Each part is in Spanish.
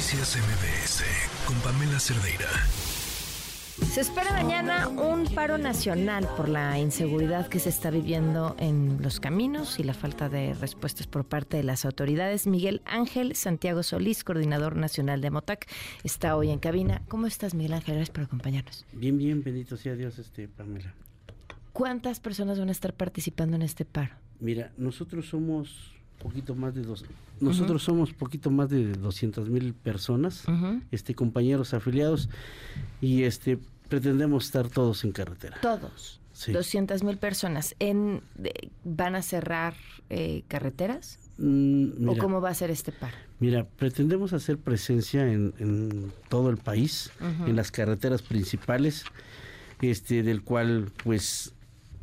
Noticias MBS con Pamela Cerdeira. Se espera mañana un paro nacional por la inseguridad que se está viviendo en los caminos y la falta de respuestas por parte de las autoridades. Miguel Ángel Santiago Solís, coordinador nacional de MOTAC, está hoy en cabina. ¿Cómo estás, Miguel Ángel? Gracias por acompañarnos. Bien, bien, bendito sea Dios, este Pamela. ¿Cuántas personas van a estar participando en este paro? Mira, nosotros somos poquito más de dos. Nosotros somos poquito más de 200 mil personas, este compañeros afiliados y este pretendemos estar todos en carretera. Todos. Sí. 200 mil personas. En, ¿Van a cerrar eh, carreteras? Mm, ¿O cómo va a ser este paro? Mira, pretendemos hacer presencia en, todo el país, en las carreteras principales, este, del cual pues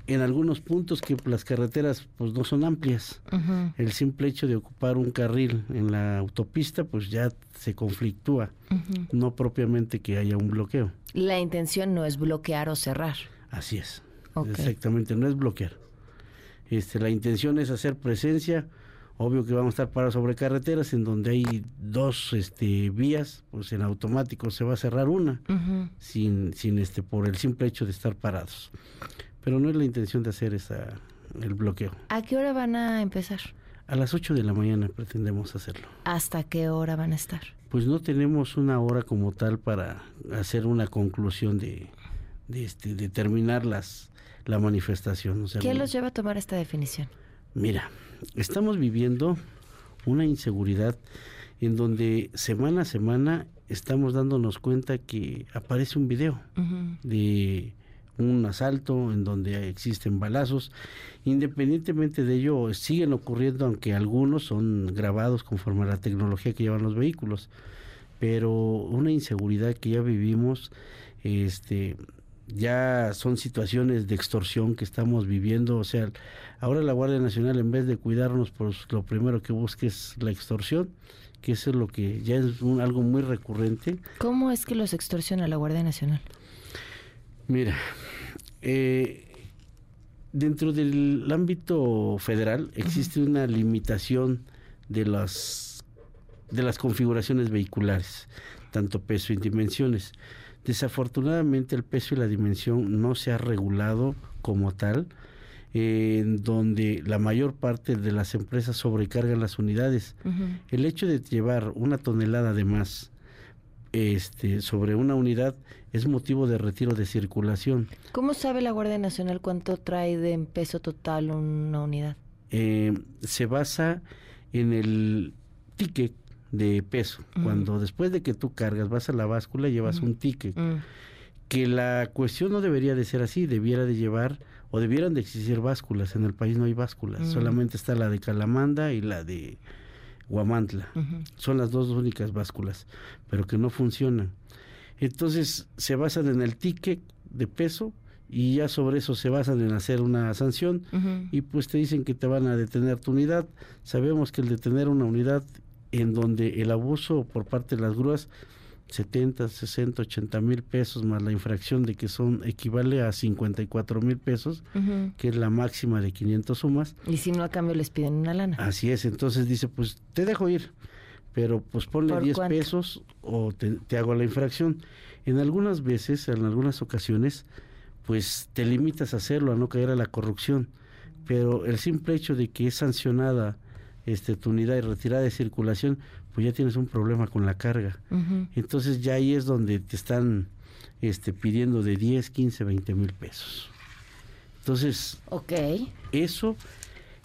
en algunos puntos que las carreteras pues no son amplias. El simple hecho de ocupar un carril en la autopista pues ya se conflictúa, no propiamente que haya un bloqueo. La intención no es bloquear o cerrar. Así es. Exactamente, no es bloquear. Este, la intención es hacer presencia. Obvio que vamos a estar parados sobre carreteras en donde hay dos este, vías, pues en automático se va a cerrar una, sin, sin este, por el simple hecho de estar parados pero no es la intención de hacer esa, el bloqueo. ¿A qué hora van a empezar? A las 8 de la mañana pretendemos hacerlo. ¿Hasta qué hora van a estar? Pues no tenemos una hora como tal para hacer una conclusión de, de, este, de terminar las, la manifestación. ¿Qué los lleva a tomar esta definición? Mira, estamos viviendo una inseguridad en donde semana a semana estamos dándonos cuenta que aparece un video de un asalto en donde existen balazos. Independientemente de ello, siguen ocurriendo, aunque algunos son grabados conforme a la tecnología que llevan los vehículos. Pero una inseguridad que ya vivimos, este, ya son situaciones de extorsión que estamos viviendo. O sea, ahora la Guardia Nacional, en vez de cuidarnos, pues lo primero que busca es la extorsión que eso es lo que ya es algo muy recurrente. ¿Cómo es que los extorsiona la Guardia Nacional? Mira, eh, dentro del ámbito federal existe una limitación de las de las configuraciones vehiculares, tanto peso y dimensiones. Desafortunadamente el peso y la dimensión no se ha regulado como tal, en donde la mayor parte de las empresas sobrecargan las unidades. El hecho de llevar una tonelada de más este, sobre una unidad es motivo de retiro de circulación. ¿Cómo sabe la Guardia Nacional cuánto trae de peso total una unidad? Eh, se basa en el ticket de peso. Cuando después de que tú cargas, vas a la báscula, llevas un ticket. Que la cuestión no debería de ser así, debiera de llevar o debieran de existir básculas. En el país no hay básculas, solamente está la de Calamanda y la de Guamantla. Son las dos únicas básculas, pero que no funcionan. Entonces se basan en el ticket de peso y ya sobre eso se basan en hacer una sanción y pues te dicen que te van a detener tu unidad. Sabemos que el detener una unidad en donde el abuso por parte de las grúas 70, 60, 80 mil pesos más la infracción de que son equivale a 54 mil pesos, que es la máxima de 500 sumas. Y si no a cambio les piden una lana. Así es, entonces dice, pues te dejo ir, pero pues ponle 10 pesos o te, hago la infracción. En algunas veces, en algunas ocasiones, pues te limitas a hacerlo, a no caer a la corrupción, pero el simple hecho de que es sancionada este, tu unidad y retirada de circulación, pues ya tienes un problema con la carga. Entonces ya ahí es donde te están este, pidiendo de 10, 15, 20 mil pesos. Entonces, okay. eso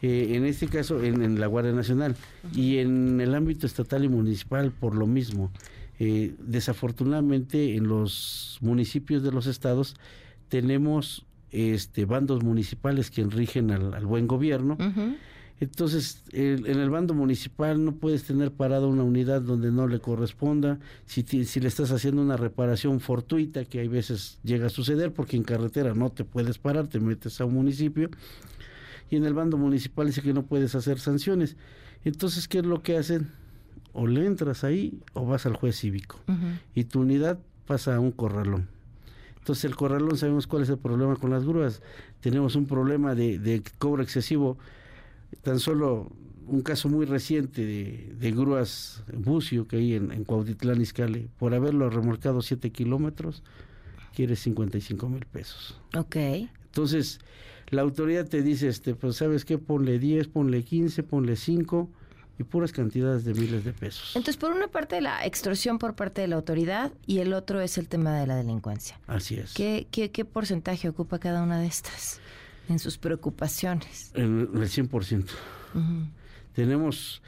eh, en este caso en, la Guardia Nacional y en el ámbito estatal y municipal por lo mismo. Eh, desafortunadamente en los municipios de los estados tenemos este bandos municipales que rigen al, buen gobierno. Entonces, en el bando municipal no puedes tener parada una unidad donde no le corresponda. Si, si le estás haciendo una reparación fortuita, que hay veces llega a suceder, porque en carretera no te puedes parar, te metes a un municipio. Y en el bando municipal dice que no puedes hacer sanciones. Entonces, ¿qué es lo que hacen? O le entras ahí o vas al juez cívico. Y tu unidad pasa a un corralón. Entonces, el corralón sabemos cuál es el problema con las grúas. Tenemos un problema de, de cobro excesivo tan solo un caso muy reciente de, de grúas bucio que hay en, en Cuautitlán Izcalli, por haberlo remolcado 7 kilómetros, quiere 55 mil pesos. Ok. Entonces, la autoridad te dice, este, pues sabes qué, ponle 10, ponle 15, ponle 5 y puras cantidades de miles de pesos. Entonces, por una parte la extorsión por parte de la autoridad y el otro es el tema de la delincuencia. Así es. ¿Qué, qué, qué porcentaje ocupa cada una de estas en sus preocupaciones? El, el 100%. Ujú. Tenemos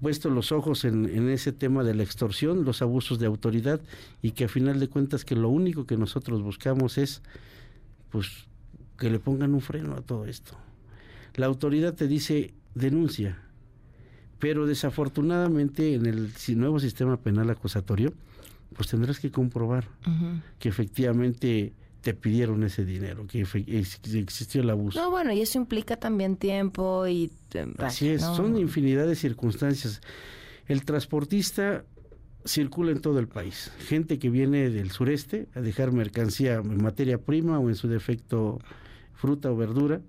puesto los ojos en, en ese tema de la extorsión, los abusos de autoridad y que a final de cuentas que lo único que nosotros buscamos es pues que le pongan un freno a todo esto. La autoridad te dice denuncia, pero desafortunadamente en el nuevo sistema penal acusatorio pues tendrás que comprobar que efectivamente te pidieron ese dinero, que existió el abuso. No, bueno, y eso implica también tiempo y... eh, Así es, ¿no? son infinidad de circunstancias. El transportista circula en todo el país. Gente que viene del sureste a dejar mercancía en materia prima o en su defecto fruta o verdura,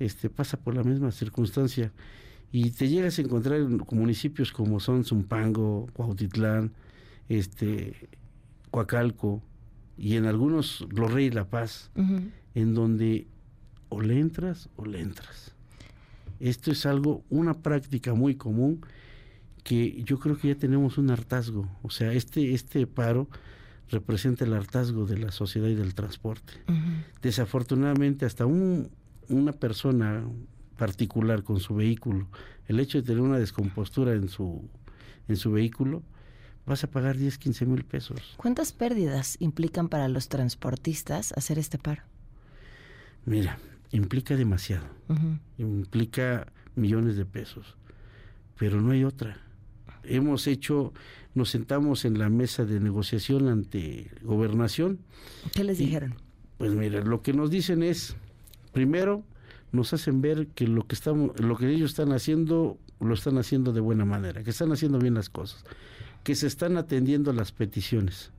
este pasa por la misma circunstancia y te llegas a encontrar en municipios como son Zumpango, Cuautitlán, este Coacalco y en algunos Los Reyes La Paz Ujú. en donde o le entras o le entras. Esto es algo, una práctica muy común que yo creo que ya tenemos un hartazgo. O sea, este, este paro representa el hartazgo de la sociedad y del transporte. Desafortunadamente, hasta un, una persona particular con su vehículo, el hecho de tener una descompostura en su, en su vehículo, vas a pagar 10, 15 mil pesos. ¿Cuántas pérdidas implican para los transportistas hacer este paro? Mira, implica demasiado. Ujú. implica millones de pesos, pero no hay otra. Hemos hecho, nos sentamos en la mesa de negociación ante gobernación, ¿Qué les Y- dijeron? pues mira, lo que nos dicen es, primero, nos hacen ver que lo que estamos, lo que ellos están haciendo, lo están haciendo de buena manera, que están haciendo bien las cosas, que se están atendiendo las peticiones.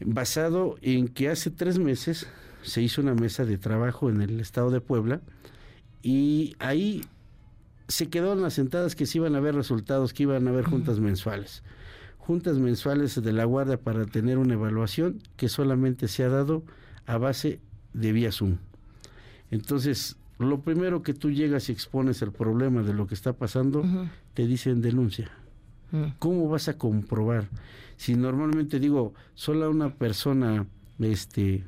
Basado en que hace tres meses se hizo una mesa de trabajo en el estado de Puebla y ahí se quedaron asentadas que se iban a ver resultados, que iban a haber juntas mensuales. Juntas mensuales de la Guardia para tener una evaluación que solamente se ha dado a base de vía Zoom. Entonces, lo primero que tú llegas y expones el problema de lo que está pasando, te dicen denuncia. Mm. ¿Cómo vas a comprobar? Si normalmente digo, solo una persona este,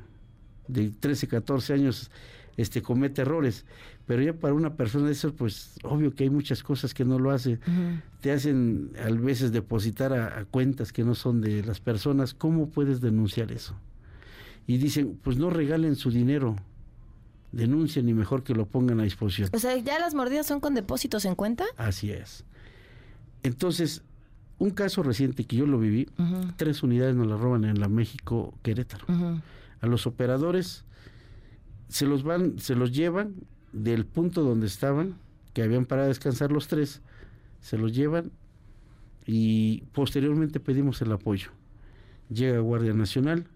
de 13, 14 años este, comete errores, pero ya para una persona de esas, pues obvio que hay muchas cosas que no lo hace. Ujú. Te hacen a veces depositar a, a cuentas que no son de las personas. ¿Cómo puedes denunciar eso? Y dicen, pues no regalen su dinero, denuncien y mejor que lo pongan a disposición. O sea, ¿ya las mordidas son con depósitos en cuenta? Así es. Entonces, un caso reciente que yo lo viví, tres unidades nos las roban en la México Querétaro. A los operadores se los van, se los llevan del punto donde estaban, que habían parado a descansar los tres, se los llevan y posteriormente pedimos el apoyo. Llega Guardia Nacional.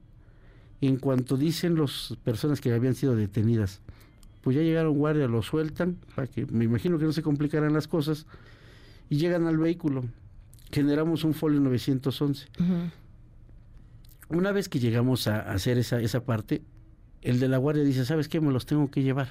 En cuanto dicen las personas que habían sido detenidas, pues ya llegaron guardia, los sueltan, para que me imagino que no se complicaran las cosas, y llegan al vehículo. Generamos un folio 911. Ujú. Una vez que llegamos a hacer esa, esa parte, el de la guardia dice, ¿sabes qué? Me los tengo que llevar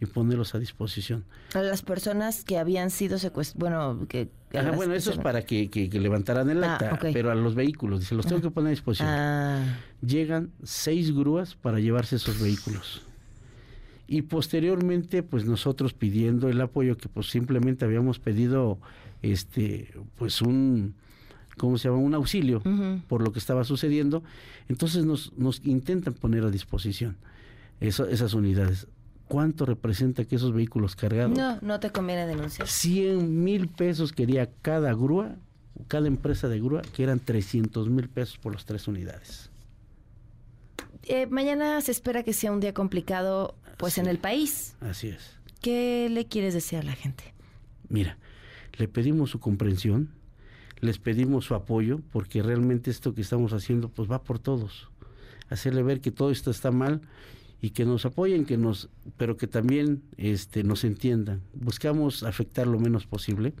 y ponerlos a disposición. A las personas que habían sido secuestradas, bueno, que... Ajá, bueno, eso es para que, que- que levantaran el Ah, acta, pero a los vehículos, dice, los tengo que poner a disposición. Ah, Llegan seis grúas para llevarse esos vehículos. Y posteriormente, pues nosotros pidiendo el apoyo, que pues simplemente habíamos pedido, este, pues un, ¿cómo se llama? Un auxilio por lo que estaba sucediendo, entonces nos, nos intentan poner a disposición eso- esas unidades. ¿Cuánto representa que esos vehículos cargados? No, no te conviene denunciar. 100 mil pesos quería cada grúa, cada empresa de grúa, que eran 300 mil pesos por las tres unidades. Eh, mañana se espera que sea un día complicado, pues en el país. Así es. ¿Qué le quieres decir a la gente? Mira, le pedimos su comprensión, les pedimos su apoyo, porque realmente esto que estamos haciendo, pues va por todos. Hacerle ver que todo esto está mal y que nos apoyen, que nos, pero que también este, nos entiendan. Buscamos afectar lo menos posible.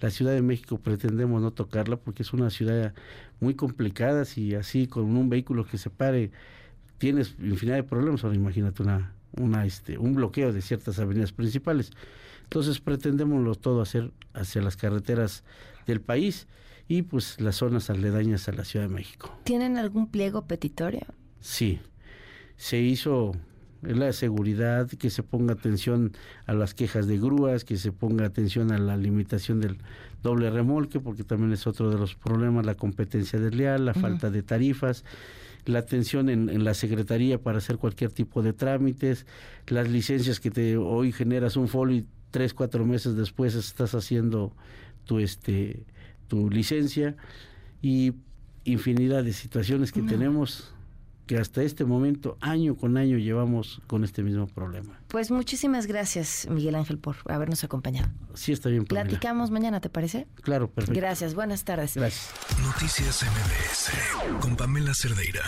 La Ciudad de México pretendemos no tocarla porque es una ciudad muy complicada. Si así con un vehículo que se pare tienes infinidad de problemas, ahora imagínate una, una, este, un bloqueo de ciertas avenidas principales. Entonces pretendemos todo hacer hacia las carreteras del país y pues las zonas aledañas a la Ciudad de México. ¿Tienen algún pliego petitorio? Sí, se hizo la seguridad, que se ponga atención a las quejas de grúas, que se ponga atención a la limitación del doble remolque, porque también es otro de los problemas, la competencia desleal, la falta de tarifas, la atención en, la secretaría para hacer cualquier tipo de trámites, las licencias que te hoy generas un folio y tres, cuatro meses después estás haciendo tu este tu licencia y infinidad de situaciones que tenemos que hasta este momento, año con año, llevamos con este mismo problema. Pues muchísimas gracias, Miguel Ángel, por habernos acompañado. Sí, está bien. Platicamos mañana, ¿te parece? Claro, perfecto. Gracias, buenas tardes. Gracias. Noticias MBS con Pamela Cerdeira.